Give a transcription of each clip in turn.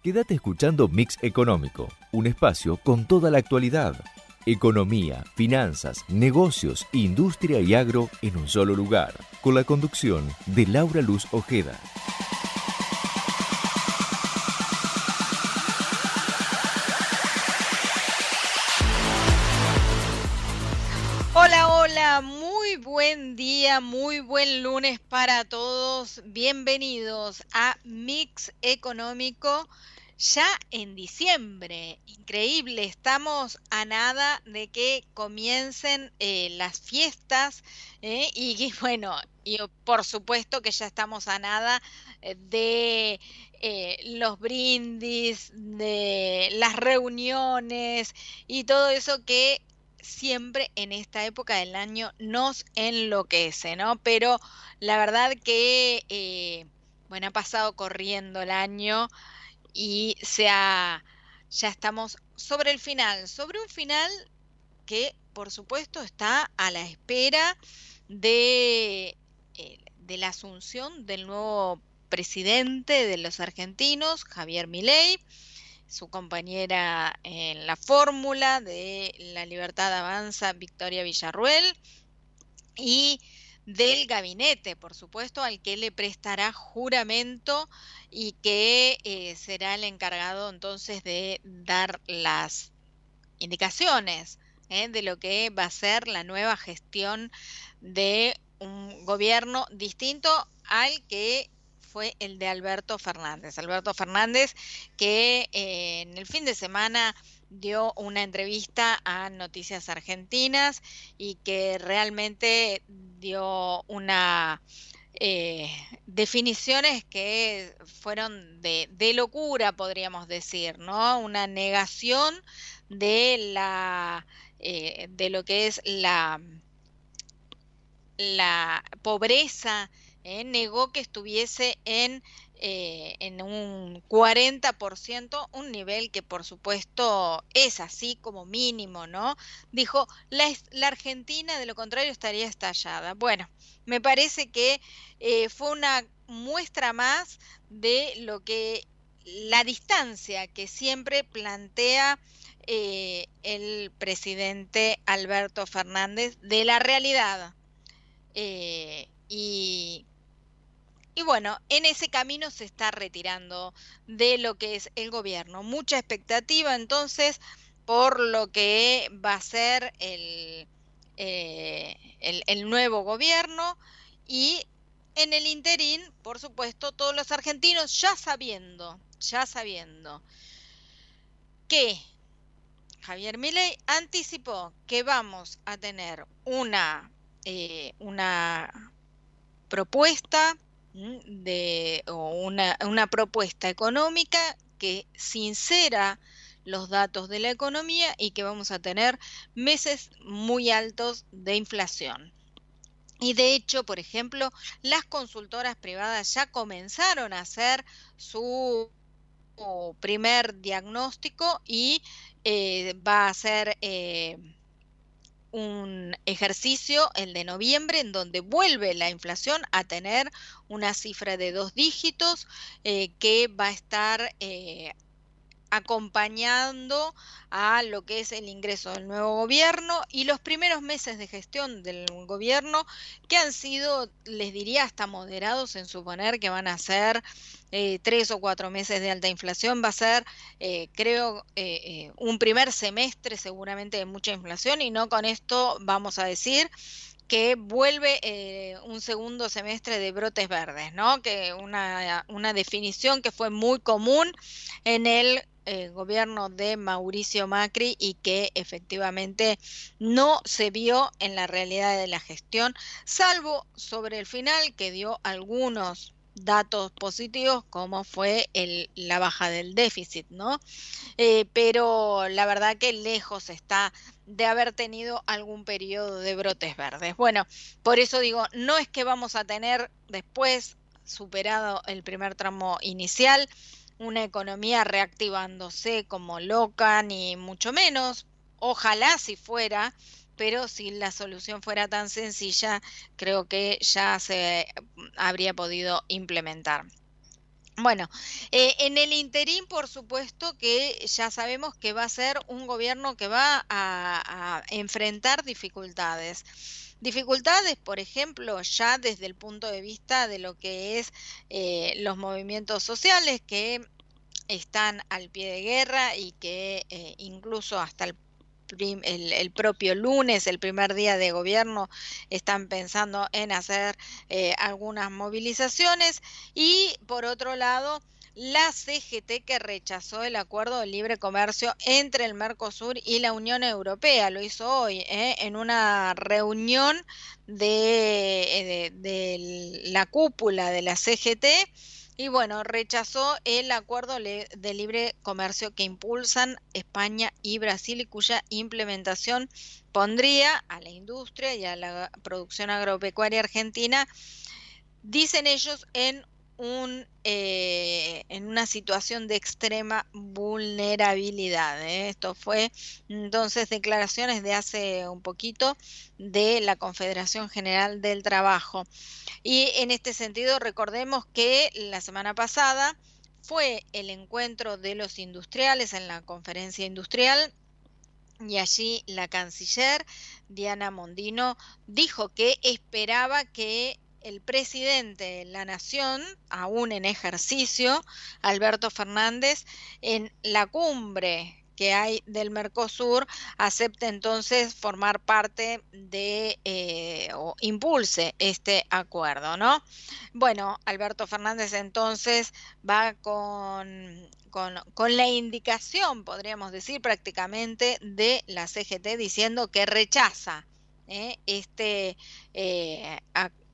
Quédate escuchando Mix Económico, un espacio con toda la actualidad. Economía, finanzas, negocios, industria y agro en un solo lugar, con la conducción de Laura Luz Ojeda. Buen día, muy buen lunes para todos. Bienvenidos a Mix Económico ya en diciembre. Increíble, estamos a nada de que comiencen eh, las fiestas eh, y, bueno, y por supuesto que ya estamos a nada eh, de los brindis, de las reuniones y todo eso que siempre en esta época del año nos enloquece, ¿no? Pero la verdad que, bueno, ha pasado corriendo el año y sea, ya estamos sobre el final, sobre un final que por supuesto está a la espera de, eh, de la asunción del nuevo presidente de los argentinos, Javier Milei, su compañera en la fórmula de la libertad avanza, Victoria Villarruel, y del gabinete, por supuesto, al que le prestará juramento y que eh, será el encargado entonces de dar las indicaciones eh, de lo que va a ser la nueva gestión de un gobierno distinto al que fue el de Alberto Fernández. Alberto Fernández que eh, en el fin de semana dio una entrevista a Noticias Argentinas y que realmente dio una eh, definiciones que fueron de, locura, podríamos decir, ¿no? Una negación de la eh, de lo que es la la pobreza, ¿eh? negó que estuviese en eh, en un 40%, un nivel que por supuesto es así como mínimo, ¿no? Dijo, la, Argentina de lo contrario estaría estallada. Bueno, me parece que eh, fue una muestra más de lo que la distancia que siempre plantea el presidente Alberto Fernández de la realidad. y y bueno, en ese camino se está retirando de lo que es el gobierno. Mucha expectativa entonces por lo que va a ser el, eh, el, nuevo gobierno y en el interín, por supuesto, todos los argentinos ya sabiendo, ya sabiendo que Javier Milei anticipó que vamos a tener una, eh, una propuesta de una, una propuesta económica que sincera los datos de la economía y que vamos a tener meses muy altos de inflación. Y de hecho, por ejemplo, las consultoras privadas ya comenzaron a hacer su primer diagnóstico y eh, va a ser eh, un ejercicio, el de noviembre, en donde vuelve la inflación a tener una cifra de dos dígitos eh, que va a estar eh, acompañando a lo que es el ingreso del nuevo gobierno y los primeros meses de gestión del gobierno que han sido, les diría, hasta moderados en suponer que van a ser eh, tres o cuatro meses de alta inflación, va a ser, eh, creo, eh, un primer semestre seguramente de mucha inflación y no con esto vamos a decir que vuelve un segundo semestre de brotes verdes, ¿no? Que una, una definición que fue muy común en el eh, gobierno de Mauricio Macri y que efectivamente no se vio en la realidad de la gestión, salvo sobre el final que dio algunos datos positivos como fue el, la baja del déficit, ¿no? Eh, pero la verdad que lejos está de haber tenido algún periodo de brotes verdes. Bueno, por eso digo, no es que vamos a tener después superado el primer tramo inicial, una economía reactivándose como loca, ni mucho menos. Ojalá si fuera, pero si la solución fuera tan sencilla, creo que ya se habría podido implementar. Bueno, eh, en el interín, por supuesto que ya sabemos que va a ser un gobierno que va a, enfrentar dificultades. Dificultades, por ejemplo, ya desde el punto de vista de lo que es eh, los movimientos sociales que están al pie de guerra y que eh, incluso hasta el el, propio lunes, el primer día de gobierno, están pensando en hacer eh, algunas movilizaciones. Y por otro lado, la CGT que rechazó el acuerdo de libre comercio entre el Mercosur y la Unión Europea. Lo hizo hoy eh, en una reunión de, eh, de la cúpula de la CGT y bueno, rechazó el acuerdo de libre comercio que impulsan España y Brasil y cuya implementación pondría a la industria y a la producción agropecuaria argentina, dicen ellos, en eh, en una situación de extrema vulnerabilidad. ¿eh? Esto fue entonces declaraciones de hace un poquito de la Confederación General del Trabajo. Y en este sentido, recordemos que la semana pasada fue el encuentro de los industriales en la conferencia industrial y allí la canciller Diana Mondino dijo que esperaba que el presidente de la Nación, aún en ejercicio, Alberto Fernández, en la cumbre que hay del Mercosur acepte entonces formar parte de eh, o impulse este acuerdo, ¿no? Bueno, Alberto Fernández entonces va con, con, la indicación, podríamos decir prácticamente, de la CGT diciendo que rechaza ¿eh? este eh,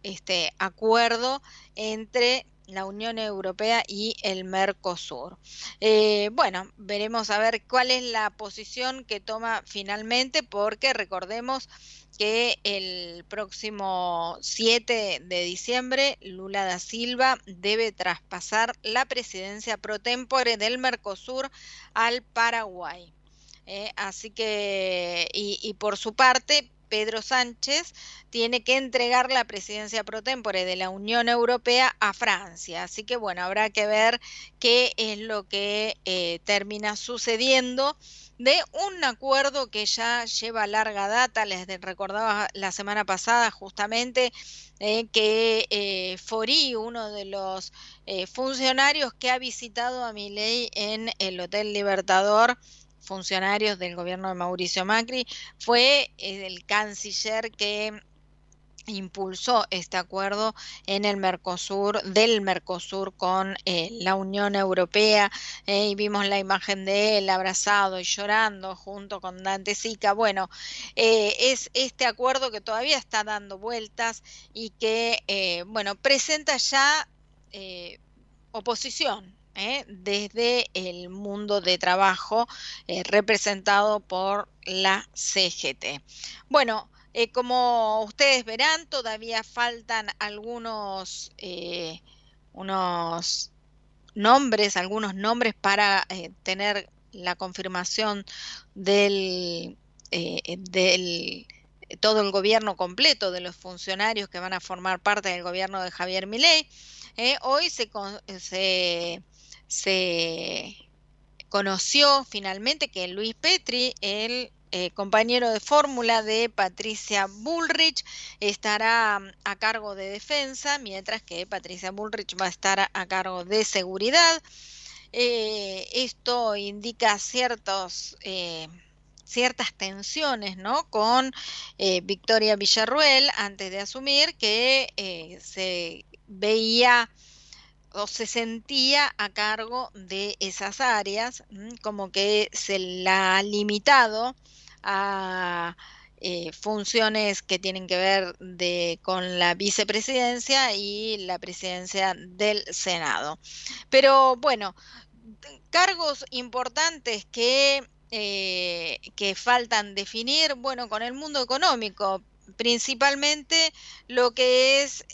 este acuerdo entre la Unión Europea y el Mercosur. Eh, bueno, veremos a ver cuál es la posición que toma finalmente, porque recordemos que el próximo 7 de diciembre Lula da Silva debe traspasar la presidencia pro tempore del Mercosur al Paraguay. Eh, así que, y por su parte, Pedro Sánchez tiene que entregar la presidencia pro tempore de la Unión Europea a Francia. Así que bueno, habrá que ver qué es lo que eh, termina sucediendo de un acuerdo que ya lleva larga data, les recordaba la semana pasada justamente eh, que eh, Fori, uno de los funcionarios que ha visitado a Milei en el Hotel Libertador, funcionarios del gobierno de Mauricio Macri, fue eh, el canciller que impulsó este acuerdo en el Mercosur, del Mercosur con eh, la Unión Europea, eh, y vimos la imagen de él abrazado y llorando junto con Dante Sica. Bueno, es este acuerdo que todavía está dando vueltas y que, bueno, presenta ya oposición ¿eh? desde el mundo de trabajo eh, representado por la CGT. Bueno, eh, como ustedes verán, todavía faltan algunos unos nombres, algunos nombres para tener la confirmación del, del todo el gobierno completo de los funcionarios que van a formar parte del gobierno de Javier Milei. hoy se, se se conoció finalmente que Luis Petri, el eh, compañero de fórmula de Patricia Bullrich, estará mm, a cargo de defensa, mientras que Patricia Bullrich va a estar a, cargo de seguridad. Eh, esto indica ciertos, eh, ciertas tensiones ¿no? con Victoria Villarruel antes de asumir que se veía o se sentía a cargo de esas áreas, como que se la ha limitado a eh, funciones que tienen que ver con la vicepresidencia y la presidencia del Senado. Pero bueno, cargos importantes que, eh, que faltan definir, bueno, con el mundo económico, principalmente lo que es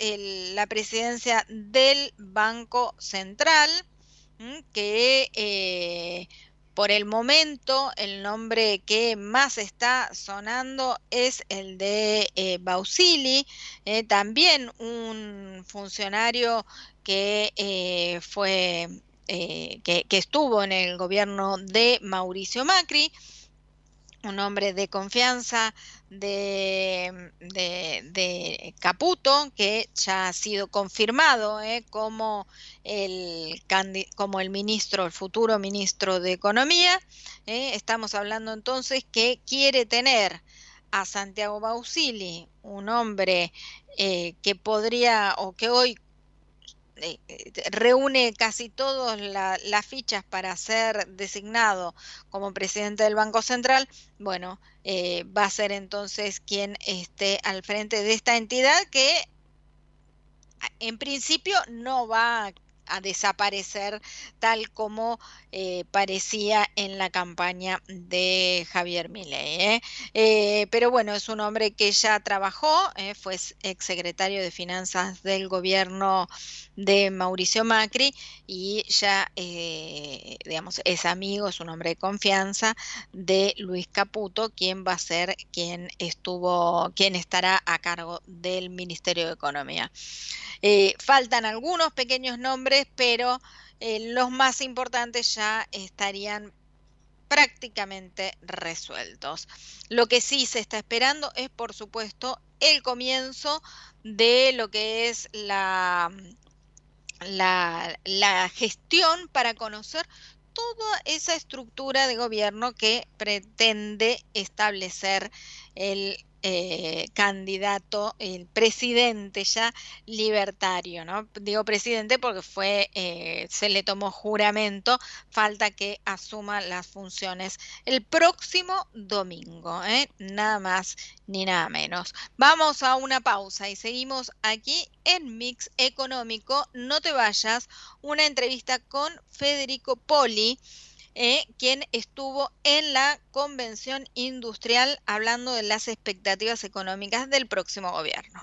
la presidencia del Banco Central, que eh, por el momento, el nombre que más está sonando es el de eh, Bausili, eh, también un funcionario que fue que, estuvo en el gobierno de Mauricio Macri un hombre de confianza de, Caputo, que ya ha sido confirmado ¿eh? como, el, como el ministro, el futuro ministro de Economía. ¿eh? Estamos hablando entonces que quiere tener a Santiago Bausili, un hombre eh, que podría o que hoy reúne casi todas las fichas para ser designado como presidente del Banco Central, bueno, eh, va a ser entonces quien esté al frente de esta entidad que en principio no va a desaparecer tal como eh, parecía en la campaña de Javier Milei. ¿eh? Eh, pero bueno, es un hombre que ya trabajó, fue exsecretario de Finanzas del gobierno de Mauricio Macri y ya, digamos, es amigo, es un hombre de confianza de Luis Caputo, quien va a ser quien estuvo, quien estará a cargo del Ministerio de Economía. faltan algunos pequeños nombres pero eh, los más importantes ya estarían prácticamente resueltos. Lo que sí se está esperando es, por supuesto, el comienzo de lo que es la, la, la gestión para conocer toda esa estructura de gobierno que pretende establecer el eh, candidato, el presidente ya libertario, ¿no? Digo presidente porque fue, eh, se le tomó juramento, falta que asuma las funciones el próximo domingo, ¿eh? nada más ni nada menos. Vamos a una pausa y seguimos aquí en Mix Económico. No te vayas, una entrevista con Federico Poli eh, quien estuvo en la convención industrial hablando de las expectativas económicas del próximo gobierno.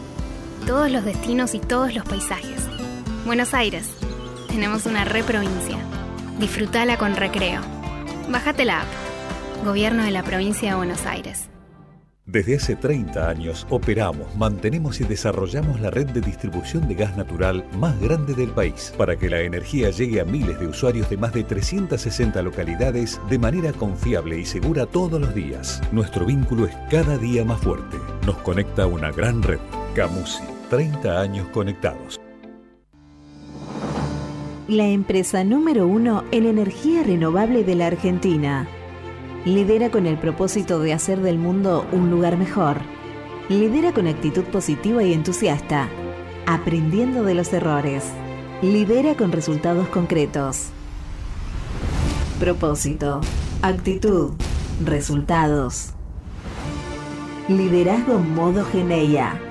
todos los destinos y todos los paisajes. Buenos Aires. Tenemos una reprovincia. Disfrutala con recreo. Bájate la app. Gobierno de la provincia de Buenos Aires. Desde hace 30 años operamos, mantenemos y desarrollamos la red de distribución de gas natural más grande del país para que la energía llegue a miles de usuarios de más de 360 localidades de manera confiable y segura todos los días. Nuestro vínculo es cada día más fuerte. Nos conecta una gran red. Camusi, 30 años conectados. La empresa número uno en energía renovable de la Argentina Lidera con el propósito de hacer del mundo un lugar mejor. Lidera con actitud positiva y entusiasta, aprendiendo de los errores. Lidera con resultados concretos. Propósito, actitud, resultados. Liderazgo modo Geneia.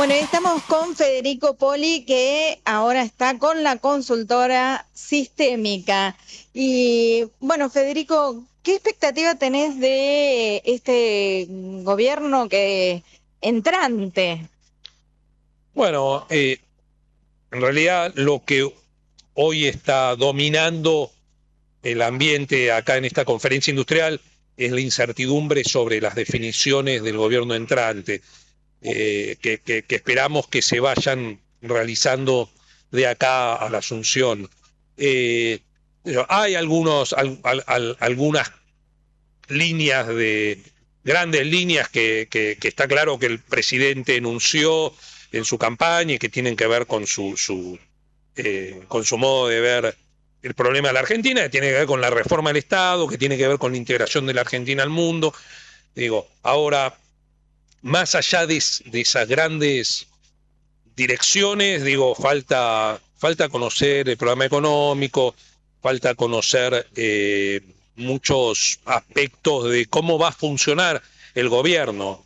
Bueno, estamos con Federico Poli, que ahora está con la consultora sistémica. Y bueno, Federico, ¿qué ¿qué expectativa tenés de este gobierno que entrante? Bueno, eh, en realidad lo que hoy está dominando el ambiente acá en esta conferencia industrial es la incertidumbre sobre las definiciones del gobierno entrante, eh, que, esperamos que se vayan realizando de acá a la Asunción. Eh, hay algunos, algunas líneas de grandes líneas que, está claro que el presidente enunció en su campaña y que tienen que ver con su, eh, con su modo de ver el problema de la Argentina, que tiene que ver con la reforma del Estado, que tiene que ver con la integración de la Argentina al mundo. Digo, ahora, más allá de, esas grandes direcciones, digo, falta, falta conocer el programa económico, falta conocer eh, muchos aspectos de cómo va a funcionar el gobierno.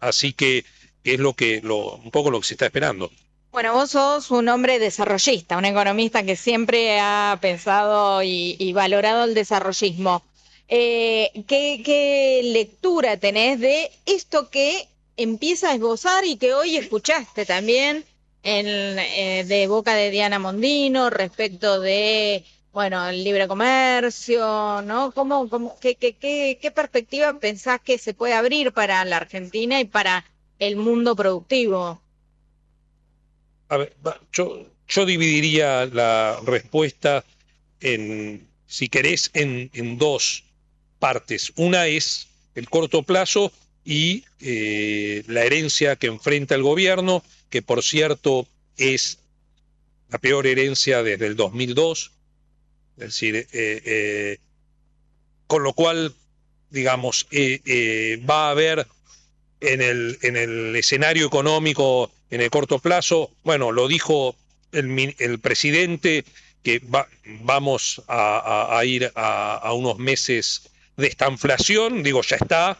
Así que es lo que, lo, un poco lo que se está esperando. Bueno, vos sos un hombre desarrollista, un economista que siempre ha pensado y, valorado el desarrollismo. Eh, ¿qué, lectura tenés de esto que empieza a esbozar y que hoy escuchaste también eh, de boca de Diana Mondino respecto de, bueno, el libre comercio, ¿no? ¿Cómo, cómo, qué, qué, qué perspectiva pensás que se puede abrir para la Argentina y para el mundo productivo? A ver, yo, yo dividiría la respuesta en, si querés, en, en dos partes. Una es el corto plazo y eh, la herencia que enfrenta el gobierno, que por cierto es la peor herencia desde el 2002. Es decir, eh, eh, con lo cual, digamos, va a haber en el, en el escenario económico en el corto plazo. Bueno, lo dijo el, presidente que vamos a, ir a, unos meses de esta inflación, digo, ya está,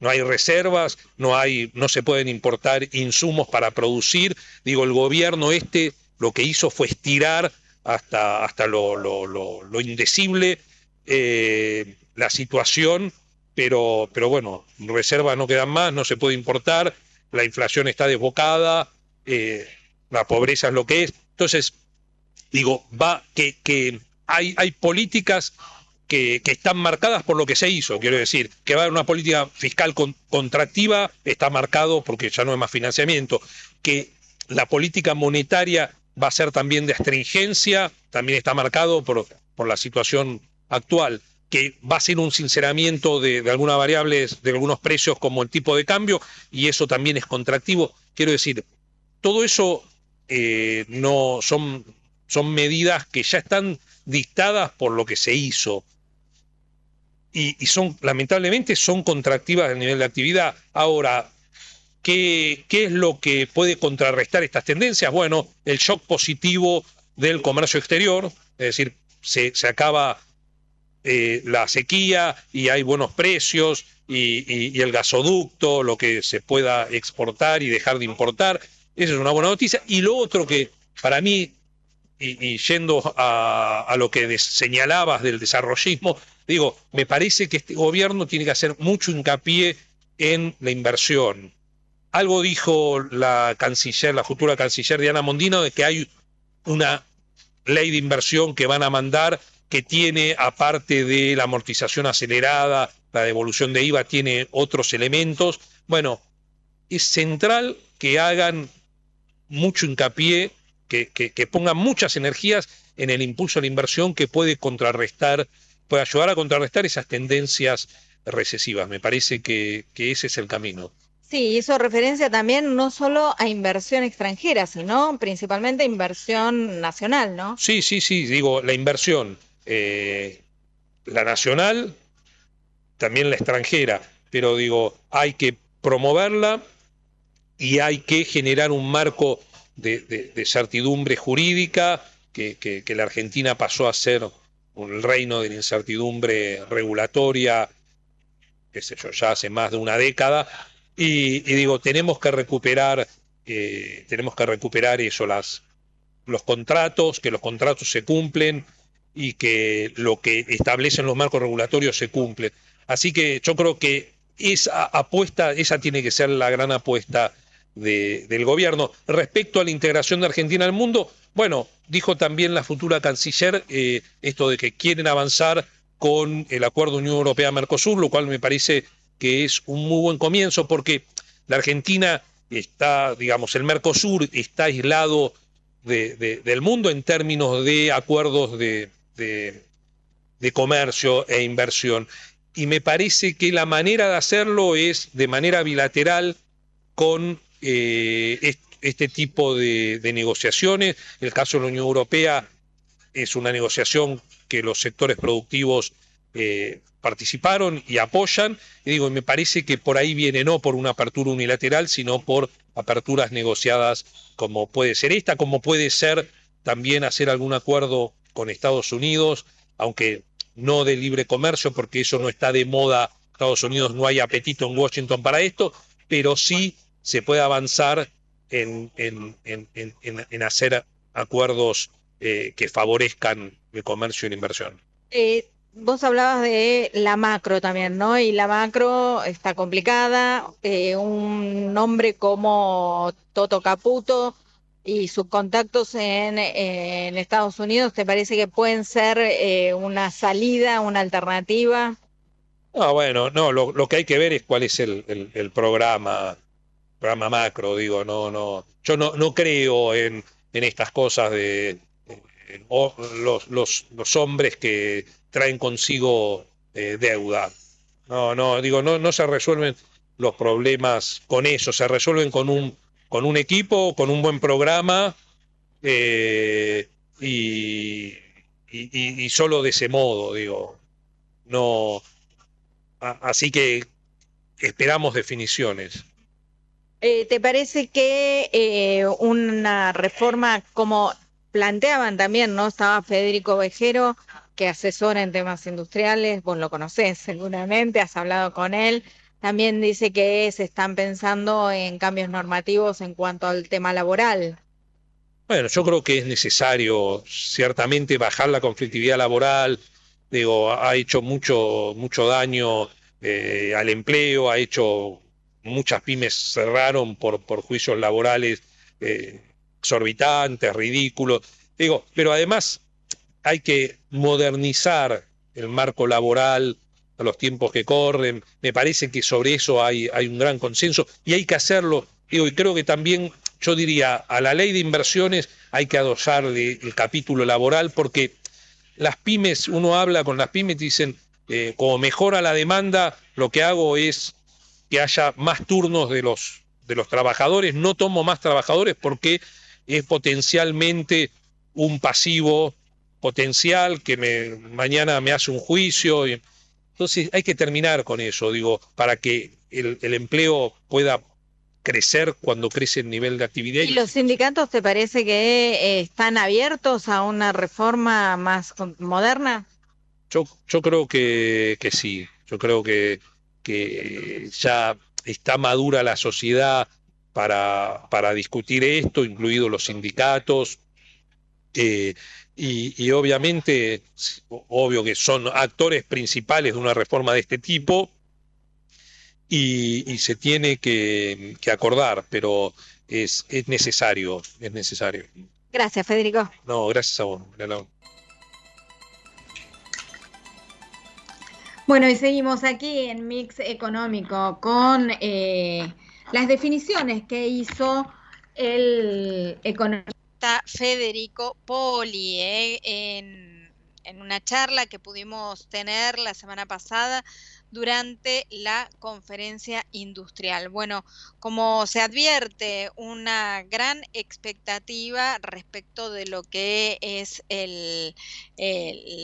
no hay reservas, no hay, no se pueden importar insumos para producir. Digo, el gobierno este lo que hizo fue estirar hasta, hasta lo, lo, indecible eh, la situación, pero, pero bueno, reservas no quedan más, no se puede importar, la inflación está desbocada, eh, la pobreza es lo que es. Entonces, digo, va que, que hay, hay políticas que, están marcadas por lo que se hizo. Quiero decir, que va a haber una política fiscal contractiva, está marcado porque ya no hay más financiamiento. Que la política monetaria va a ser también de astringencia, también está marcado por, por la situación actual que va a ser un sinceramiento de, algunas variables, de algunos precios como el tipo de cambio, y eso también es contractivo. Quiero decir, todo eso eh, no son, son medidas que ya están dictadas por lo que se hizo. Y, son, lamentablemente, son contractivas a nivel de actividad. Ahora, ¿qué, ¿qué es lo que puede contrarrestar estas tendencias? Bueno, el shock positivo del comercio exterior, es decir, se, se acaba eh, la sequía y hay buenos precios y, el gasoducto, lo que se pueda exportar y dejar de importar. Esa es una buena noticia. Y lo otro que para mí, y, yendo a, lo que señalabas del desarrollismo, digo, me parece que este gobierno tiene que hacer mucho hincapié en la inversión. Algo dijo la canciller, la futura canciller Diana Mondino, de que hay una ley de inversión que van a mandar que tiene, aparte de la amortización acelerada, la devolución de IVA, tiene otros elementos. Bueno, es central que hagan mucho hincapié, que, que, pongan muchas energías en el impulso a la inversión que puede contrarrestar, puede ayudar a contrarrestar esas tendencias recesivas. Me parece que, que ese es el camino. Sí, hizo referencia también no solo a inversión extranjera, sino principalmente a inversión nacional, ¿no? Sí, sí, sí, digo, la inversión eh, la nacional, también la extranjera, pero digo, hay que promoverla y hay que generar un marco de, certidumbre jurídica, que, la Argentina pasó a ser un reino de la incertidumbre regulatoria, qué sé yo, ya hace más de una década, y, digo, tenemos que recuperar, eh, tenemos que recuperar eso, las, los contratos, que los contratos se cumplen, y que lo que establecen los marcos regulatorios se cumple. Así que yo creo que esa apuesta, esa tiene que ser la gran apuesta del gobierno. Respecto a la integración de Argentina al mundo, bueno, dijo también la futura canciller eh, esto de que quieren avanzar con el acuerdo Unión Europea-Mercosur, lo cual me parece que es un muy buen comienzo porque la Argentina está, digamos, el Mercosur está aislado del mundo en términos de acuerdos de, comercio e inversión. Y me parece que la manera de hacerlo es de manera bilateral con eh, este tipo de, negociaciones. El caso de la Unión Europea es una negociación que los sectores productivos eh, participaron y apoyan. Y digo, me parece que por ahí viene no por una apertura unilateral, sino por aperturas negociadas como puede ser esta, como puede ser también hacer algún acuerdo con Estados Unidos, aunque no de libre comercio, porque eso no está de moda. Estados Unidos no hay apetito en Washington para esto, pero sí se puede avanzar en, en, hacer acuerdos eh, que favorezcan el comercio y la inversión. Eh, vos hablabas de la macro también, ¿no? Y la macro está complicada. Eh, un nombre como Toto Caputo y sus contactos en, Estados Unidos, ¿te parece que pueden ser una salida, una alternativa? Ah, bueno, no, lo, que hay que ver es cuál es el, el programa programa macro, digo, no, no, yo no, no creo en, en estas cosas de los, los, los, hombres que traen consigo eh, deuda. No, no, digo, no, no se resuelven los problemas con eso, se resuelven con un, con un equipo, con un buen programa eh, y, y, y, solo de ese modo, digo. No, así que esperamos definiciones. Eh, ¿Te parece que eh, una reforma como planteaban también, ¿no? Estaba Federico Vejero, que asesora en temas industriales, vos lo conocés seguramente, has hablado con él. También dice que se están pensando en cambios normativos en cuanto al tema laboral. Bueno, yo creo que es necesario ciertamente bajar la conflictividad laboral. Digo, ha hecho mucho, mucho daño eh, al empleo, ha hecho muchas pymes cerraron por, juicios laborales eh, exorbitantes, ridículos. Digo, pero además hay que modernizar el marco laboral a los tiempos que corren. Me parece que sobre eso hay, un gran consenso y hay que hacerlo. Y creo que también, yo diría, a la ley de inversiones hay que adosarle el capítulo laboral porque las pymes, uno habla con las pymes y dicen, eh, como mejora la demanda, lo que hago es que haya más turnos de los, de los trabajadores. No tomo más trabajadores porque es potencialmente un pasivo potencial que me, mañana me hace un juicio. Entonces hay que terminar con eso, digo, para que el, el empleo pueda crecer cuando crece el nivel de actividad. ¿Y los sindicatos te parece que eh, están abiertos a una reforma más moderna? Yo, yo creo que, que sí, yo creo que que ya está madura la sociedad para, para discutir esto, incluidos los sindicatos. Eh, y, obviamente, obvio que son actores principales de una reforma de este tipo y, se tiene que, acordar, pero es, es necesario, es necesario. Gracias, Federico. No, gracias a vos. Bueno, y seguimos aquí en Mix Económico con eh, las definiciones que hizo el economista Federico Poli eh, en, en una charla que pudimos tener la semana pasada durante la conferencia industrial. Bueno, como se advierte, una gran expectativa respecto de lo que es el,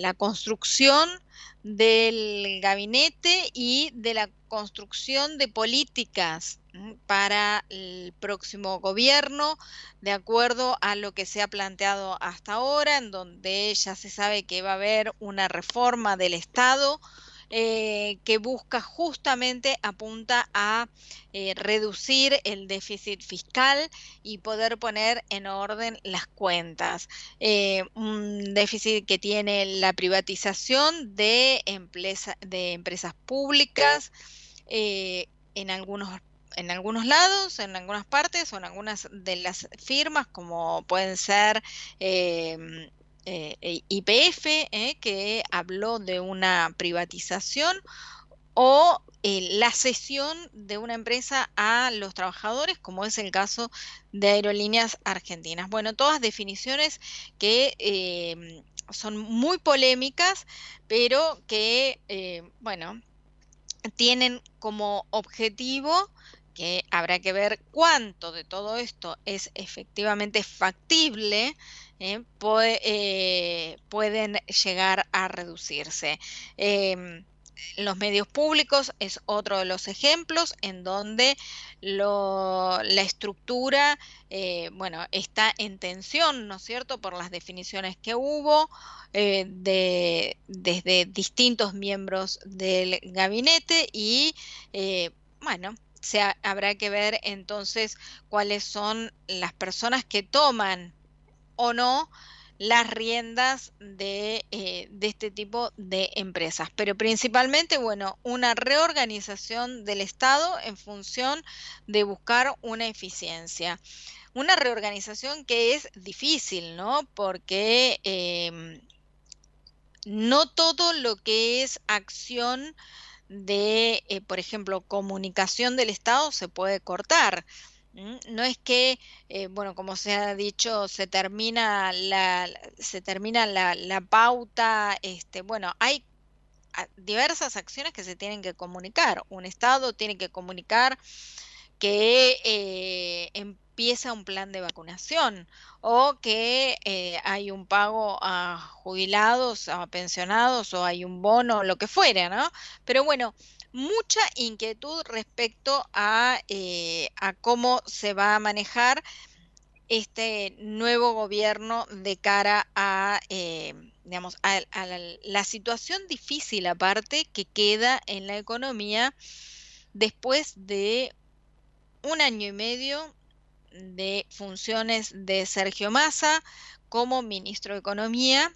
la construcción del gabinete y de la construcción de políticas para el próximo gobierno, de acuerdo a lo que se ha planteado hasta ahora, en donde ya se sabe que va a haber una reforma del Estado eh, que busca justamente, apunta a eh, reducir el déficit fiscal y poder poner en orden las cuentas. Eh, un déficit que tiene la privatización de, empresas públicas en algunos en algunos lados, en algunas partes o en algunas de las firmas, como pueden ser eh, IPF, eh, que habló de una privatización, o eh, la cesión de una empresa a los trabajadores, como es el caso de Aerolíneas Argentinas. Bueno, todas definiciones que son muy polémicas, pero que, bueno, tienen como objetivo que habrá que ver cuánto de todo esto es efectivamente factible, ¿eh? Eh, pueden llegar a reducirse. Em, los medios públicos es otro de los ejemplos en donde la estructura, eh, bueno, está en tensión, ¿no es cierto?, por las definiciones que hubo de, desde distintos miembros del gabinete y, bueno, se habrá que ver entonces cuáles son las personas que toman o no las riendas de, eh, de, este tipo de empresas. Pero principalmente, bueno, una reorganización del Estado en función de buscar una eficiencia. Una reorganización que es difícil, ¿no? Porque em, no todo lo que es acción de, eh, por ejemplo, comunicación del Estado se puede cortar. No es que, eh, bueno, como se ha dicho, se termina la, se termina la, la pauta, este, bueno, hay diversas acciones que se tienen que comunicar. Un Estado tiene que comunicar que eh, empieza un plan de vacunación o que eh, hay un pago a jubilados, a pensionados o hay un bono, lo que fuera, ¿no? Pero bueno, mucha inquietud respecto a, eh, a cómo se va a manejar este nuevo gobierno de cara a, eh, digamos, a, la, situación difícil aparte que queda en la economía después de un año y medio de funciones de Sergio Massa como ministro de Economía,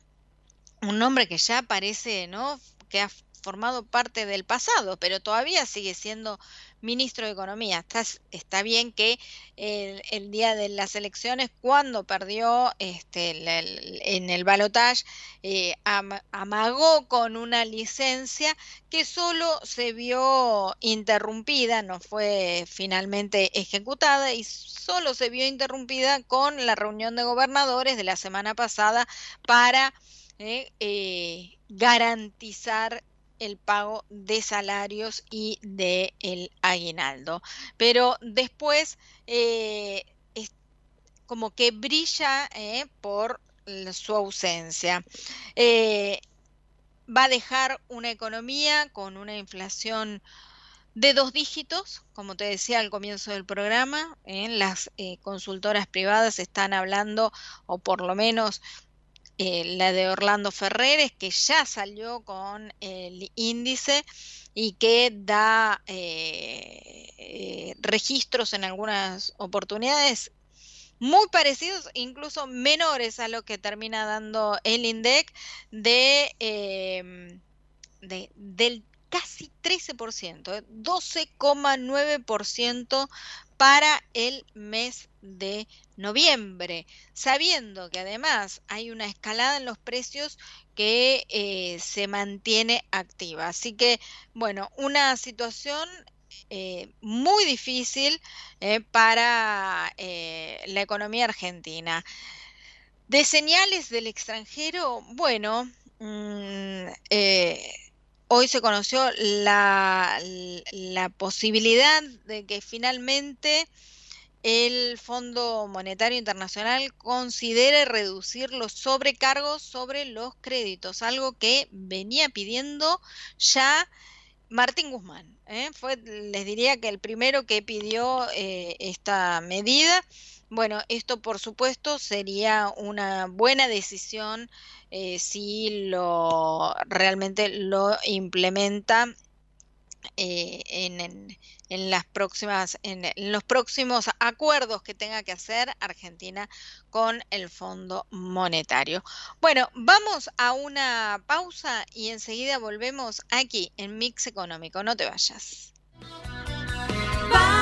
un hombre que ya parece, ¿no? que ha formado parte del pasado, pero todavía sigue siendo ministro de Economía. Está, bien que el, día de las elecciones, cuando perdió este, en el balotaje, eh, amagó con una licencia que solo se vio interrumpida, no fue finalmente ejecutada y solo se vio interrumpida con la reunión de gobernadores de la semana pasada para eh, eh, garantizar el pago de salarios y de el aguinaldo. Pero después eh, es como que brilla eh, por su ausencia. Eh, va a dejar una economía con una inflación de dos dígitos, como te decía al comienzo del programa, las consultoras privadas están hablando, o por lo menos eh, la de Orlando Ferreres, que ya salió con el índice y que da eh, eh, registros en algunas oportunidades muy parecidos, incluso menores a lo que termina dando el INDEC de, em, de del casi 13%, 12,9% para el mes de noviembre, sabiendo que además hay una escalada en los precios que eh, se mantiene activa. Así que, bueno, una situación eh, muy difícil eh, para la economía argentina. De señales del extranjero, bueno, mm, hoy se conoció la, la, posibilidad de que finalmente el Fondo Monetario Internacional considere reducir los sobrecargos sobre los créditos, algo que venía pidiendo ya Martín Guzmán. ¿eh? Fue, les diría que el primero que pidió eh, esta medida. Bueno, esto por supuesto sería una buena decisión eh, si lo realmente lo implementa en, en las próximas, en, los próximos acuerdos que tenga que hacer Argentina con el Fondo Monetario. Bueno, vamos a una pausa y enseguida volvemos aquí en Mix Económico. No te vayas. Vamos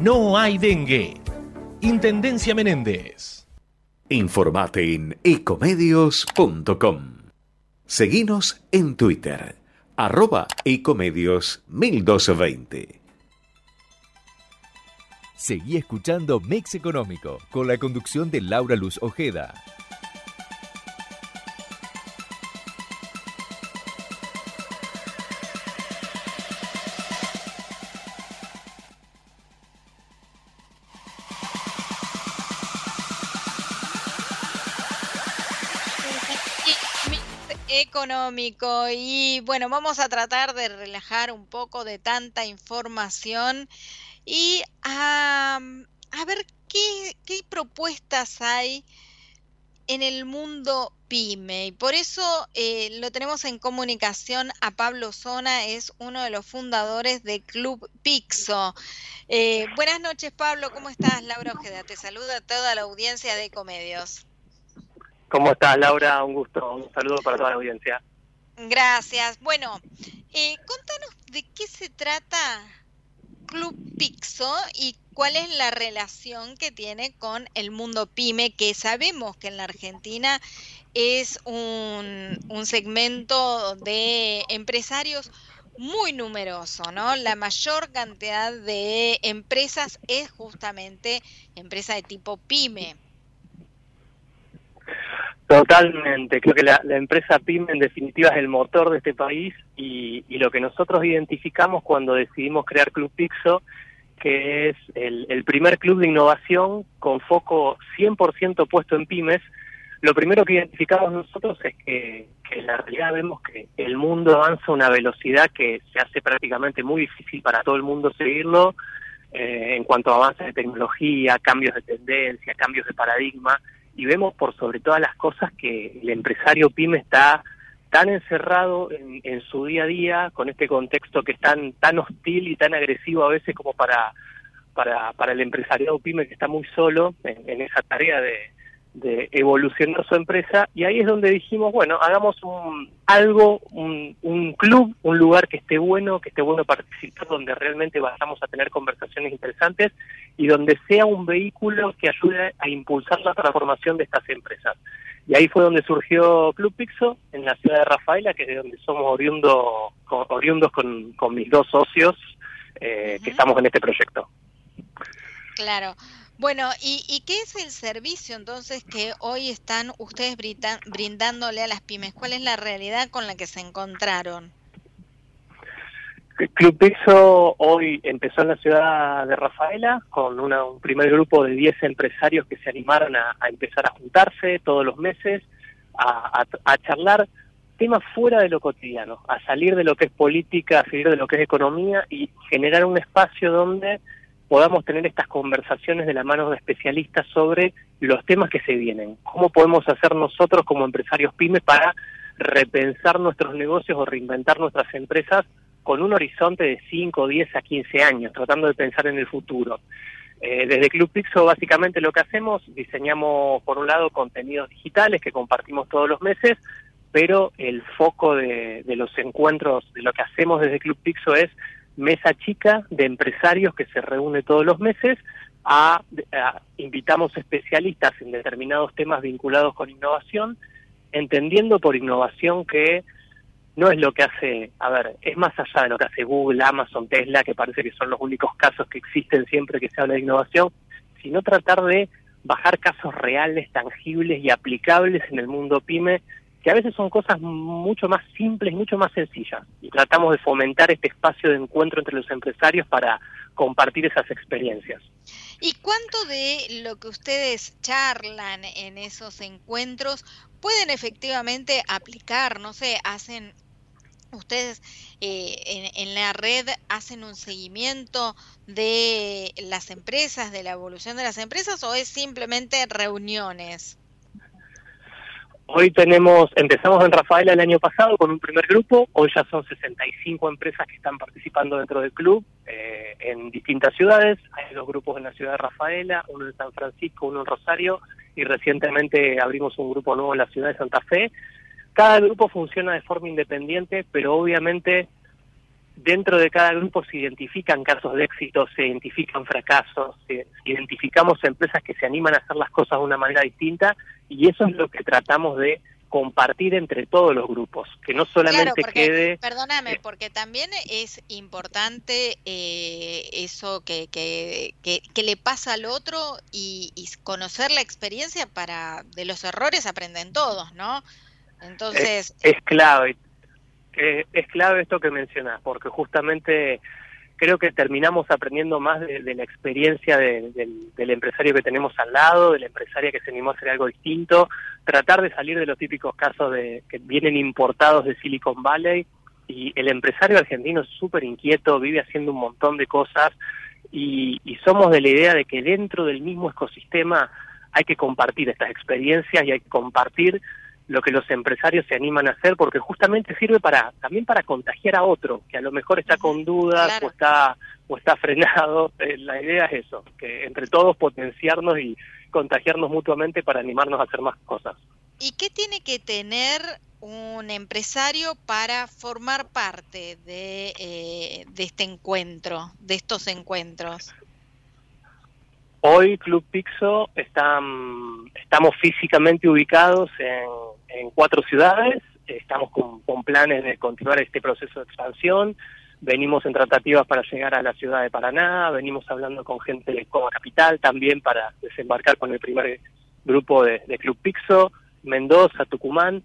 no hay dengue. Intendencia Menéndez. Informate en ecomedios.com. Seguinos en Twitter, arroba ecomedios 1220. Seguí escuchando Mex Económico con la conducción de Laura Luz Ojeda. Y bueno, vamos a tratar de relajar un poco de tanta información y a, ver qué, propuestas hay en el mundo pyme y por eso eh, lo tenemos en comunicación a Pablo Zona, es uno de los fundadores de Club Pixo. Eh, buenas noches Pablo, ¿cómo estás? Laura Ojeda, te saluda a toda la audiencia de Comedios. ¿Cómo estás, Laura? Un gusto, un saludo para toda la audiencia. Gracias. Bueno, eh, contanos de qué se trata Club Pixo y cuál es la relación que tiene con el mundo pyme, que sabemos que en la Argentina es un, un segmento de empresarios muy numeroso, ¿no? La mayor cantidad de empresas es justamente empresa de tipo pyme. Totalmente, creo que la, empresa PYME en definitiva es el motor de este país y, lo que nosotros identificamos cuando decidimos crear Club Pixo, que es el, primer club de innovación con foco 100% puesto en pymes, lo primero que identificamos nosotros es que, en la realidad vemos que el mundo avanza a una velocidad que se hace prácticamente muy difícil para todo el mundo seguirlo eh, en cuanto a avances de tecnología, cambios de tendencia, cambios de paradigma y vemos por sobre todas las cosas que el empresario pyme está tan encerrado en, su día a día con este contexto que es tan tan hostil y tan agresivo a veces como para para, para el empresariado pyme que está muy solo en esa tarea de, de evolucionar su empresa y ahí es donde dijimos, bueno, hagamos un, algo, un, un, club, un lugar que esté bueno, que esté bueno participar, donde realmente vayamos a tener conversaciones interesantes y donde sea un vehículo que ayude a impulsar la transformación de estas empresas. Y ahí fue donde surgió Club Pixo, en la ciudad de Rafaela, que es de donde somos oriundo, oriundos con, con mis dos socios eh, que estamos en este proyecto. Claro. Bueno, ¿y, qué es el servicio entonces que hoy están ustedes brindándole a las pymes? ¿Cuál es la realidad con la que se encontraron? Club Pixo hoy empezó en la ciudad de Rafaela con un primer grupo de 10 empresarios que se animaron a, empezar a juntarse todos los meses, a, charlar temas fuera de lo cotidiano, a salir de lo que es política, a salir de lo que es economía y generar un espacio donde podamos tener estas conversaciones de la mano de especialistas sobre los temas que se vienen. ¿Cómo podemos hacer nosotros como empresarios pymes para repensar nuestros negocios o reinventar nuestras empresas con un horizonte de 5, 10 a 15 años, tratando de pensar en el futuro? Eh, desde Club Pixo básicamente lo que hacemos, diseñamos por un lado contenidos digitales que compartimos todos los meses, pero el foco de, los encuentros, de lo que hacemos desde Club Pixo es mesa chica de empresarios que se reúne todos los meses a, invitamos especialistas en determinados temas vinculados con innovación, entendiendo por innovación que no es lo que hace, a ver, es más allá de lo que hace Google, Amazon, Tesla, que parece que son los únicos casos que existen siempre que se habla de innovación, sino tratar de bajar casos reales, tangibles y aplicables en el mundo pyme, que a veces son cosas mucho más simples, mucho más sencillas. Y tratamos de fomentar este espacio de encuentro entre los empresarios para compartir esas experiencias. ¿Y cuánto de lo que ustedes charlan en esos encuentros pueden efectivamente aplicar? No sé, hacen ustedes eh, en, la red hacen un seguimiento de las empresas, de la evolución de las empresas o es simplemente reuniones? Hoy tenemos, empezamos en Rafaela el año pasado con un primer grupo, hoy ya son 65 empresas que están participando dentro del club eh, en distintas ciudades, hay dos grupos en la ciudad de Rafaela, uno en San Francisco, uno en Rosario y recientemente abrimos un grupo nuevo en la ciudad de Santa Fe. Cada grupo funciona de forma independiente, pero obviamente dentro de cada grupo se identifican casos de éxito, se identifican fracasos, se, identificamos empresas que se animan a hacer las cosas de una manera distinta y eso es lo que tratamos de compartir entre todos los grupos, que no solamente quede... Perdóname, eh, porque también es importante eh, eso que, que, que, le pasa al otro y, conocer la experiencia para de los errores aprenden todos, ¿no? Entonces... Es, es clave, es clave esto que mencionas, porque justamente creo que terminamos aprendiendo más de, la experiencia del, empresario que tenemos al lado, de la empresaria que se animó a hacer algo distinto, tratar de salir de los típicos casos de que vienen importados de Silicon Valley y el empresario argentino es súper inquieto, vive haciendo un montón de cosas y, y somos de la idea de que dentro del mismo ecosistema hay que compartir estas experiencias y hay que compartir lo que los empresarios se animan a hacer porque justamente sirve para también para contagiar a otro que a lo mejor está con dudas o está o está frenado. Eh, la idea es eso que entre todos potenciarnos y contagiarnos mutuamente para animarnos a hacer más cosas. Y qué tiene que tener un empresario para formar parte de, eh, de este encuentro de estos encuentros Hoy Club Pixo está, estamos físicamente ubicados en, cuatro ciudades, estamos con, planes de continuar este proceso de expansión, venimos en tratativas para llegar a la ciudad de Paraná, venimos hablando con gente de Coma Capital también para desembarcar con el primer grupo de Club Pixo, Mendoza, Tucumán.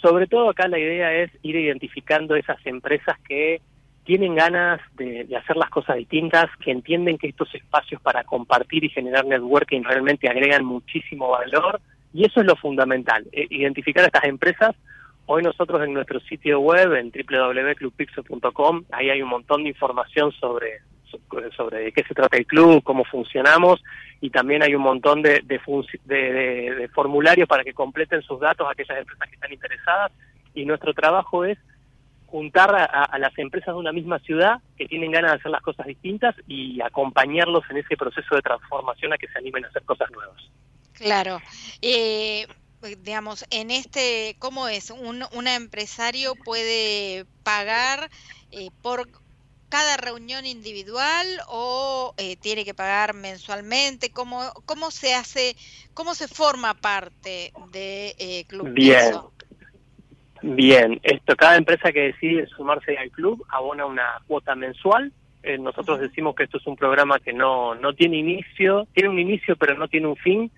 Sobre todo acá la idea es ir identificando esas empresas que tienen ganas de, hacer las cosas distintas, que entienden que estos espacios para compartir y generar networking realmente agregan muchísimo valor y eso es lo fundamental, eh, identificar a estas empresas. Hoy nosotros en nuestro sitio web, en www.clubpixel.com, ahí hay un montón de información sobre, sobre de qué se trata el club, cómo funcionamos y también hay un montón de, de, formularios para que completen sus datos aquellas empresas que están interesadas y nuestro trabajo es juntar a, las empresas de una misma ciudad que tienen ganas de hacer las cosas distintas y acompañarlos en ese proceso de transformación a que se animen a hacer cosas nuevas. Claro. Eh, digamos, en este, ¿cómo es? Un, empresario puede pagar eh, por cada reunión individual o eh, tiene que pagar mensualmente? ¿Cómo, ¿Cómo se hace, cómo se forma parte de eh, Club Bien. Bien, esto, cada empresa que decide sumarse al club abona una cuota mensual. Eh, nosotros decimos que esto es un programa que no, no tiene inicio, tiene un inicio pero no tiene un fin.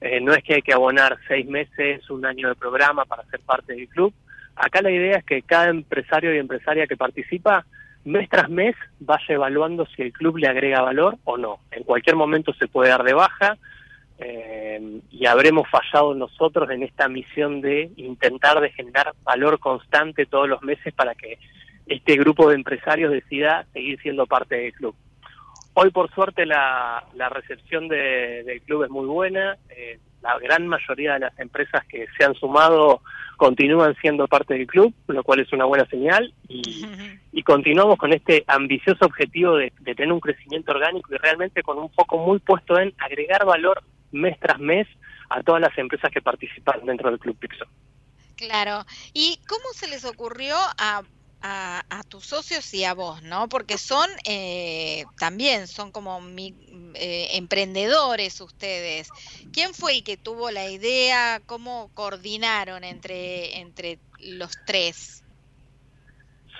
Eh, no es que hay que abonar seis meses, un año de programa para ser parte del club. Acá la idea es que cada empresario y empresaria que participa, mes tras mes, vaya evaluando si el club le agrega valor o no. En cualquier momento se puede dar de baja, eh, y habremos fallado nosotros en esta misión de intentar de generar valor constante todos los meses para que este grupo de empresarios decida seguir siendo parte del club. Hoy, por suerte, la, la recepción de- del club es muy buena. Eh, la gran mayoría de las empresas que se han sumado continúan siendo parte del club, lo cual es una buena señal. Y, y continuamos con este ambicioso objetivo de, de tener un crecimiento orgánico y realmente con un foco muy puesto en agregar valor mes tras mes a todas las empresas que participan dentro del Club Pixo. Claro. ¿Y cómo se les ocurrió a, a, a tus socios y a vos, no? Porque son eh, también, son como mi- eh, emprendedores ustedes. ¿Quién fue el que tuvo la idea? ¿Cómo coordinaron entre, entre los tres?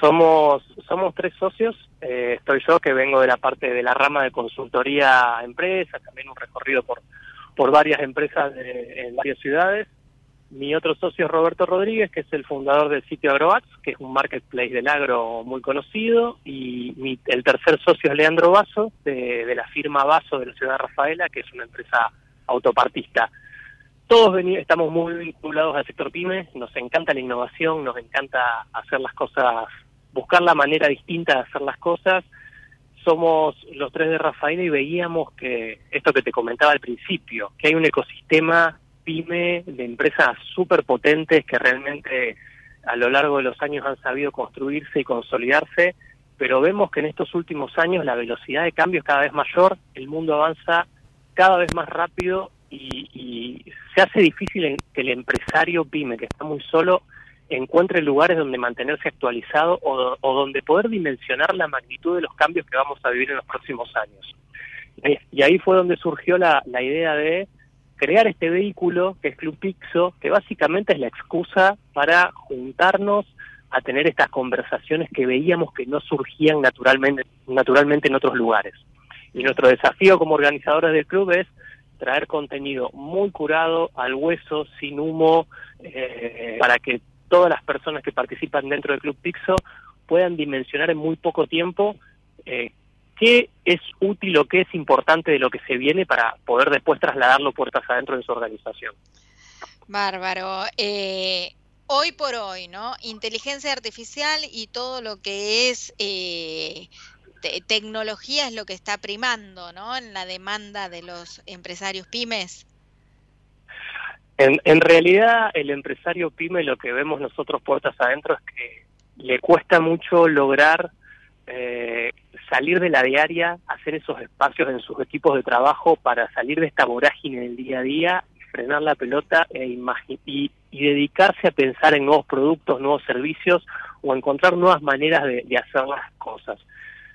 Somos, somos tres socios. eh, estoy yo, que vengo de la parte de la rama de consultoría a empresas, también un recorrido por, por varias empresas de- en varias ciudades. Mi otro socio es Roberto Rodríguez, que es el fundador del sitio Agroax, que es un marketplace del agro muy conocido. Y mi- el tercer socio es Leandro Vaso, de, de la firma Vaso de la ciudad de Rafaela, que es una empresa autopartista. Todos estamos muy vinculados al sector pyme, nos encanta la innovación, nos encanta hacer las cosas, buscar la manera distinta de hacer las cosas. Somos los tres de Rafaela y veíamos que esto que te comentaba al principio, que hay un ecosistema pyme de empresas súper potentes que realmente a lo largo de los años han sabido construirse y consolidarse, pero vemos que en estos últimos años la velocidad de cambio es cada vez mayor, el mundo avanza cada vez más rápido y, y se hace difícil que el empresario pyme, que está muy solo, encuentre lugares donde mantenerse actualizado o, o donde poder dimensionar la magnitud de los cambios que vamos a vivir en los próximos años. Y ahí fue donde surgió la, la idea de crear este vehículo que es Club Pixo, que básicamente es la excusa para juntarnos a tener estas conversaciones que veíamos que no surgían naturalmente, naturalmente en otros lugares. Y nuestro desafío como organizadores del club es traer contenido muy curado, al hueso, sin humo, eh, para que todas las personas que participan dentro del Club Pixo puedan dimensionar en muy poco tiempo eh, qué es útil o qué es importante de lo que se viene para poder después trasladarlo puertas adentro de su organización. Bárbaro. Eh, hoy por hoy, ¿no? Inteligencia artificial y todo lo que es eh, te- tecnología es lo que está primando, ¿no? En la demanda de los empresarios pymes. En, en realidad, el empresario pyme, lo que vemos nosotros puertas adentro es que le cuesta mucho lograr eh, salir de la diaria, hacer esos espacios en sus equipos de trabajo para salir de esta vorágine del día a día, frenar la pelota e y, y dedicarse a pensar en nuevos productos, nuevos servicios o encontrar nuevas maneras de, de hacer las cosas.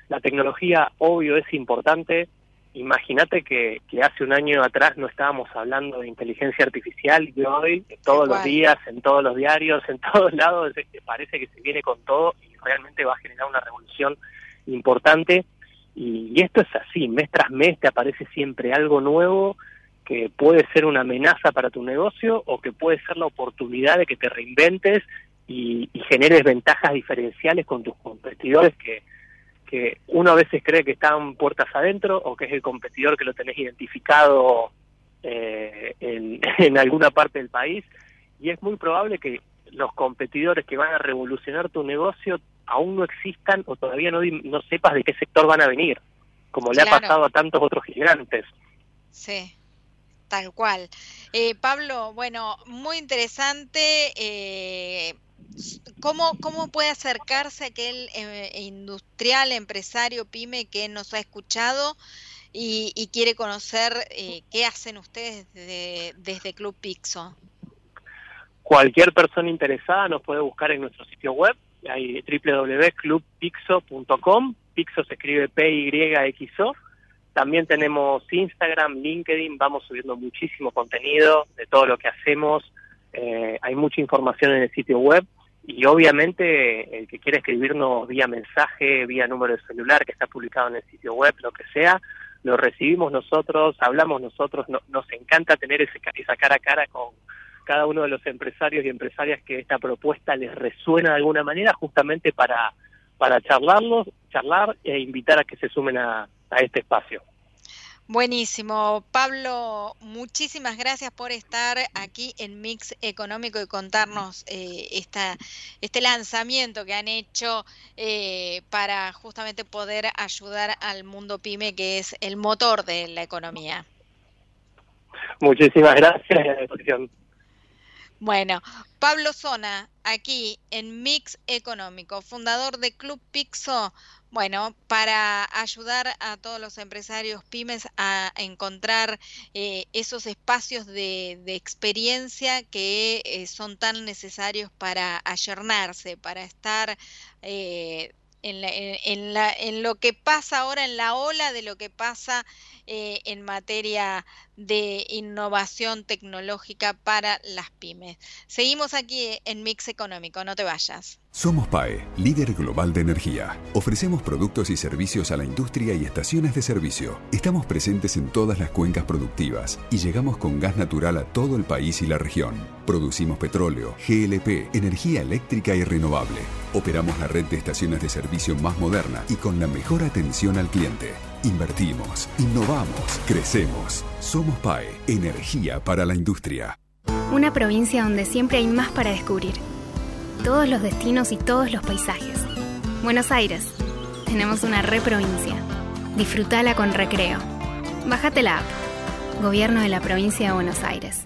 La tecnología, obvio, es importante. Imagínate que, que hace un año atrás no estábamos hablando de inteligencia artificial y hoy, todos los días, en todos los diarios, en todos lados, parece que se viene con todo y realmente va a generar una revolución importante. Y, esto es así, mes tras mes te aparece siempre algo nuevo que puede ser una amenaza para tu negocio o que puede ser la oportunidad de que te reinventes y, y generes ventajas diferenciales con tus competidores que, que uno a veces cree que están puertas adentro o que es el competidor que lo tenés identificado eh, en alguna parte del país y es muy probable que los competidores que van a revolucionar tu negocio aún no existan o todavía no, no sepas de qué sector van a venir, como le ha pasado a tantos otros gigantes. Sí, tal cual. Eh, Pablo, bueno, muy interesante. eh, ¿cómo, ¿Cómo puede acercarse aquel eh, industrial, empresario, pyme que nos ha escuchado y, y quiere conocer eh, qué hacen ustedes desde, desde Club Pixo? Cualquier persona interesada nos puede buscar en nuestro sitio web, hay www.clubpixo.com, Pixo se escribe P-Y-X-O. También tenemos Instagram, LinkedIn, vamos subiendo muchísimo contenido de todo lo que hacemos, eh, hay mucha información en el sitio web y obviamente el que quiera escribirnos vía mensaje, vía número de celular que está publicado en el sitio web, lo que sea, lo recibimos nosotros, hablamos nosotros, no- nos encanta tener ese, esa cara a cara con cada uno de los empresarios y empresarias que esta propuesta les resuena de alguna manera justamente para, para charlarlos, charlar e invitar a que se sumen a, a este espacio. Buenísimo. Pablo, muchísimas gracias por estar aquí en Mix Económico y contarnos eh, esta, este lanzamiento que han hecho eh, para justamente poder ayudar al mundo pyme, que es el motor de la economía. Muchísimas gracias. Bueno, Pablo Zona, aquí en Mix Económico, fundador de Club Pixo, bueno, para ayudar a todos los empresarios pymes a encontrar eh, esos espacios de, experiencia que eh, son tan necesarios para ayornarse, para estar eh, en, en, lo que pasa ahora, en la ola de lo que pasa en materia de innovación tecnológica para las pymes. Seguimos aquí en Mix Económico, no te vayas. Somos PAE, líder global de energía. Ofrecemos productos y servicios a la industria y estaciones de servicio. Estamos presentes en todas las cuencas productivas y llegamos con gas natural a todo el país y la región. Producimos petróleo, GLP, energía eléctrica y renovable. Operamos la red de estaciones de servicio más moderna y con la mejor atención al cliente. Invertimos, innovamos, crecemos. Somos PAE, energía para la industria. Una provincia donde siempre hay más para descubrir. Todos los destinos y todos los paisajes. Buenos Aires. Tenemos una reprovincia. Disfrutala con recreo. Bájate la app. Gobierno de la provincia de Buenos Aires.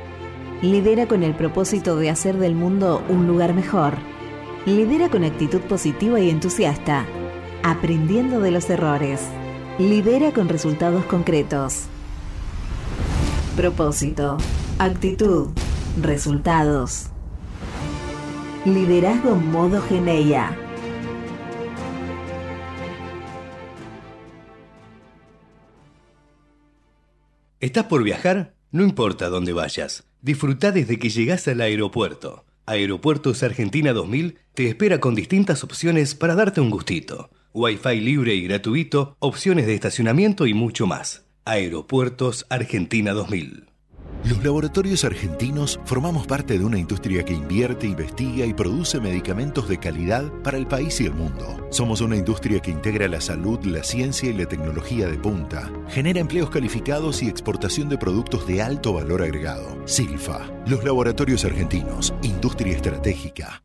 Lidera con el propósito de hacer del mundo un lugar mejor. Lidera con actitud positiva y entusiasta, aprendiendo de los errores. Lidera con resultados concretos. Propósito, actitud, resultados. Liderazgo modo Geneia. ¿Estás por viajar? No importa dónde vayas. Disfruta desde que llegas al aeropuerto. Aeropuertos Argentina 2000 te espera con distintas opciones para darte un gustito. Wi-Fi libre y gratuito, opciones de estacionamiento y mucho más. Aeropuertos Argentina 2000. Los laboratorios argentinos formamos parte de una industria que invierte, investiga y produce medicamentos de calidad para el país y el mundo. Somos una industria que integra la salud, la ciencia y la tecnología de punta, genera empleos calificados y exportación de productos de alto valor agregado. Silfa, los laboratorios argentinos, industria estratégica.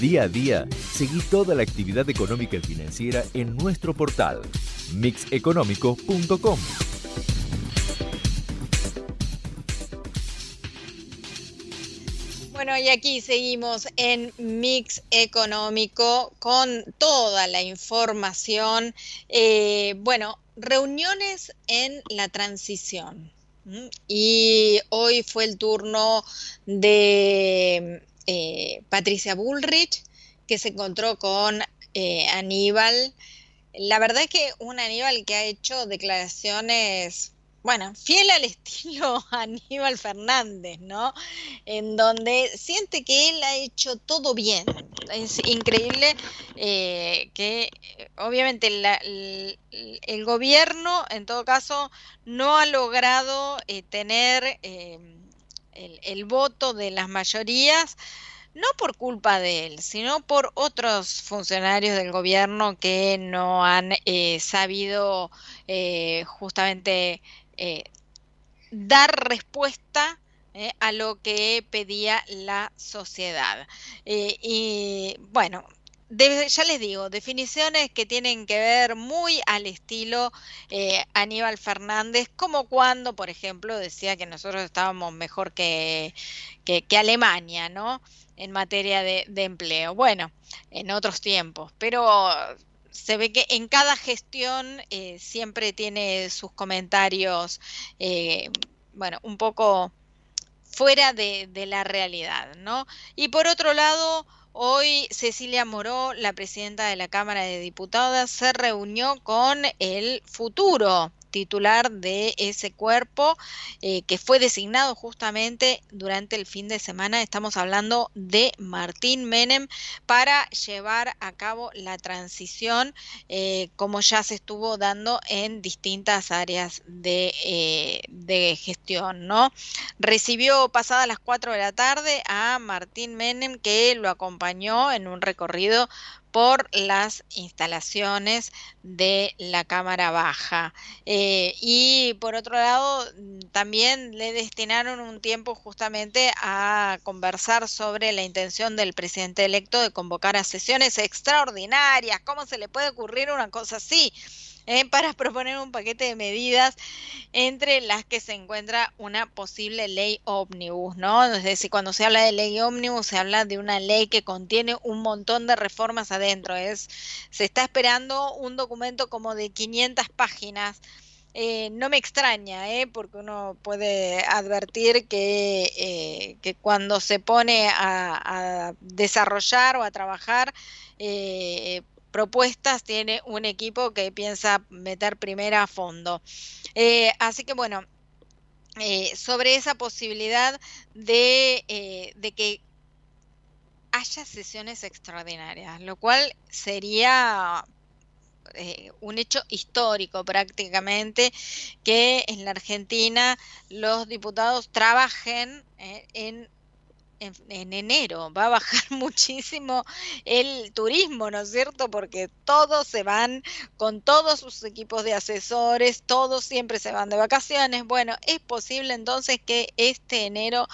Día a día, seguí toda la actividad económica y financiera en nuestro portal, mixeconómico.com. Bueno, y aquí seguimos en Mix Económico con toda la información. Eh, bueno, reuniones en la transición. Y hoy fue el turno de eh, Patricia Bullrich, que se encontró con eh, Aníbal. La verdad es que un Aníbal que ha hecho declaraciones bueno, fiel al estilo Aníbal Fernández, ¿no? En donde siente que él ha hecho todo bien. Es increíble eh, que obviamente el, gobierno, en todo caso, no ha logrado eh, tener eh, el, voto de las mayorías no por culpa de él, sino por otros funcionarios del gobierno que no han sabido justamente eh, dar respuesta eh, a lo que pedía la sociedad. Eh, y bueno, ya les digo, definiciones que tienen que ver muy al estilo Aníbal Fernández, como cuando, por ejemplo, decía que nosotros estábamos mejor que, que, Alemania, ¿no? En materia de, de, empleo. Bueno, en otros tiempos, pero se ve que en cada gestión eh, siempre tiene sus comentarios, eh, bueno, un poco fuera de, la realidad, ¿no? Y por otro lado, hoy Cecilia Moró, la presidenta de la Cámara de Diputadas, se reunió con el futuro titular de ese cuerpo eh, que fue designado justamente durante el fin de semana. Estamos hablando de Martín Menem para llevar a cabo la transición eh, como ya se estuvo dando en distintas áreas de, eh, gestión. ¿no? Recibió pasadas las 4 de la tarde a Martín Menem que lo acompañó en un recorrido por las instalaciones de la Cámara Baja. Eh, y por otro lado, también le destinaron un tiempo justamente a conversar sobre la intención del presidente electo de convocar a sesiones extraordinarias. ¿Cómo se le puede ocurrir una cosa así? Eh, para proponer un paquete de medidas entre las que se encuentra una posible ley ómnibus, ¿no? Es decir, cuando se habla de ley ómnibus se habla de una ley que contiene un montón de reformas adentro. Es, se está esperando un documento como de 500 páginas. Eh, no me extraña, ¿eh? porque uno puede advertir que, eh, que cuando se pone a, a, desarrollar o a trabajar eh, propuestas tiene un equipo que piensa meter primera a fondo. Eh, así que bueno, eh, sobre esa posibilidad de, eh, de, que haya sesiones extraordinarias, lo cual sería un hecho histórico prácticamente que en la Argentina los diputados trabajen en en, en, enero. Va a bajar muchísimo el turismo, ¿no es cierto? Porque todos se van con todos sus equipos de asesores, todos siempre se van de vacaciones. Bueno, es posible entonces que este enero,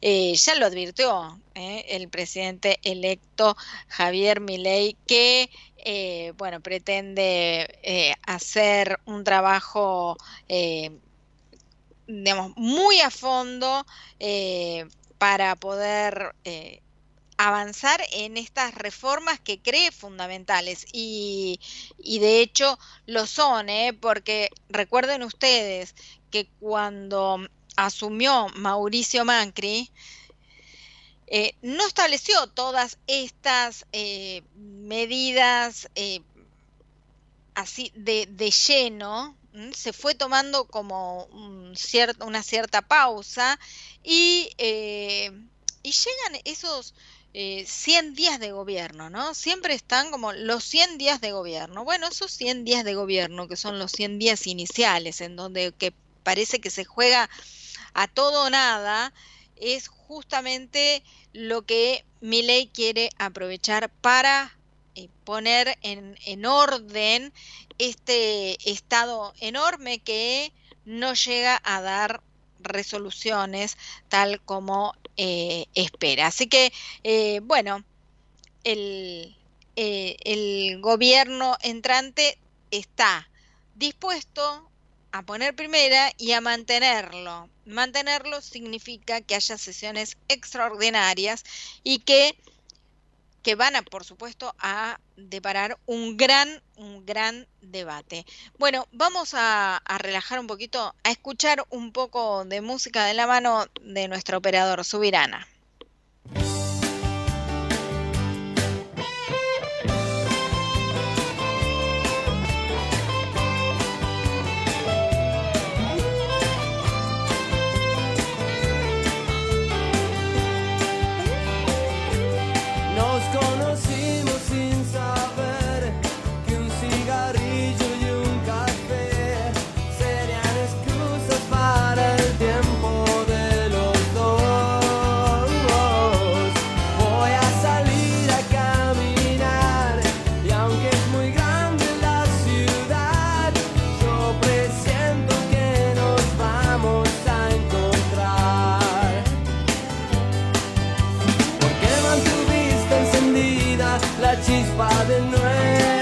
eh, ya lo advirtió eh, el presidente electo Javier Milei, que eh, bueno, pretende eh, hacer un trabajo digamos, muy a fondo eh, para poder eh, avanzar en estas reformas que cree fundamentales y, y de hecho lo son, ¿eh? porque recuerden ustedes que cuando asumió Mauricio Macri, eh, no estableció todas estas eh, medidas eh, así de, de lleno, se fue tomando como una cierta pausa y, eh, y llegan esos eh, 100 días de gobierno, ¿no? Siempre están como los 100 días de gobierno. Bueno, esos 100 días de gobierno, que son los 100 días iniciales, en donde que parece que se juega a todo o nada, es justamente lo que Milei quiere aprovechar para poner en, en, orden este estado enorme que no llega a dar resoluciones tal como eh, espera. Así que, eh, bueno, eh, el gobierno entrante está dispuesto a poner primera y a mantenerlo. Mantenerlo significa que haya sesiones extraordinarias y que que van a, por supuesto, a deparar un gran, un gran debate. Bueno, vamos a, a, relajar un poquito, a escuchar un poco de música de la mano de nuestro operador Subirana. Por fin tu voz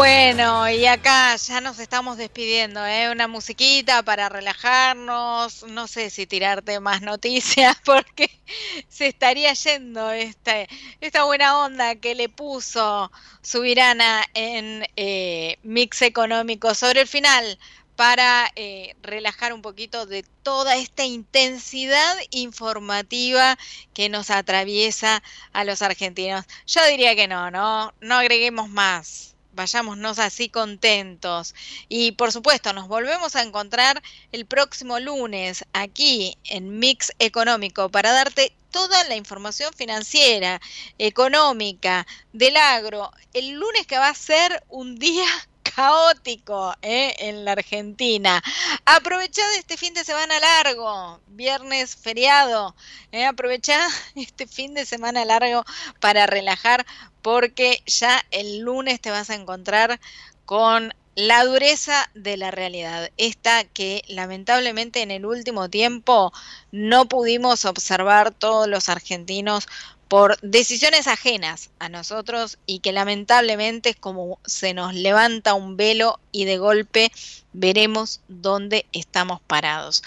Bueno, y acá ya nos estamos despidiendo, ¿eh? Una musiquita para relajarnos. No sé si tirarte más noticias porque se estaría yendo este, esta buena onda que le puso Subirana en eh, Mix Económico sobre el final para eh, relajar un poquito de toda esta intensidad informativa que nos atraviesa a los argentinos. Yo diría que no, no, no agreguemos más vayámonos así contentos. Y por supuesto, nos volvemos a encontrar el próximo lunes aquí en Mix Económico para darte toda la información financiera, económica, del agro. El lunes que va a ser un día caótico ¿eh? en la Argentina. Aprovechá este fin de semana largo, viernes feriado. ¿eh? Este fin de semana largo para relajar porque ya el lunes te vas a encontrar con la dureza de la realidad, esta que lamentablemente en el último tiempo no pudimos observar todos los argentinos por decisiones ajenas a nosotros y que lamentablemente es como se nos levanta un velo y de golpe veremos dónde estamos parados.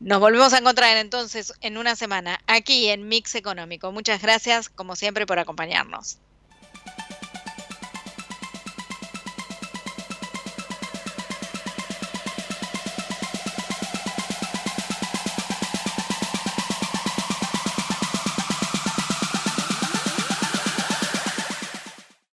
Nos volvemos a encontrar entonces en una semana aquí en Mix Económico. Muchas gracias como siempre por acompañarnos.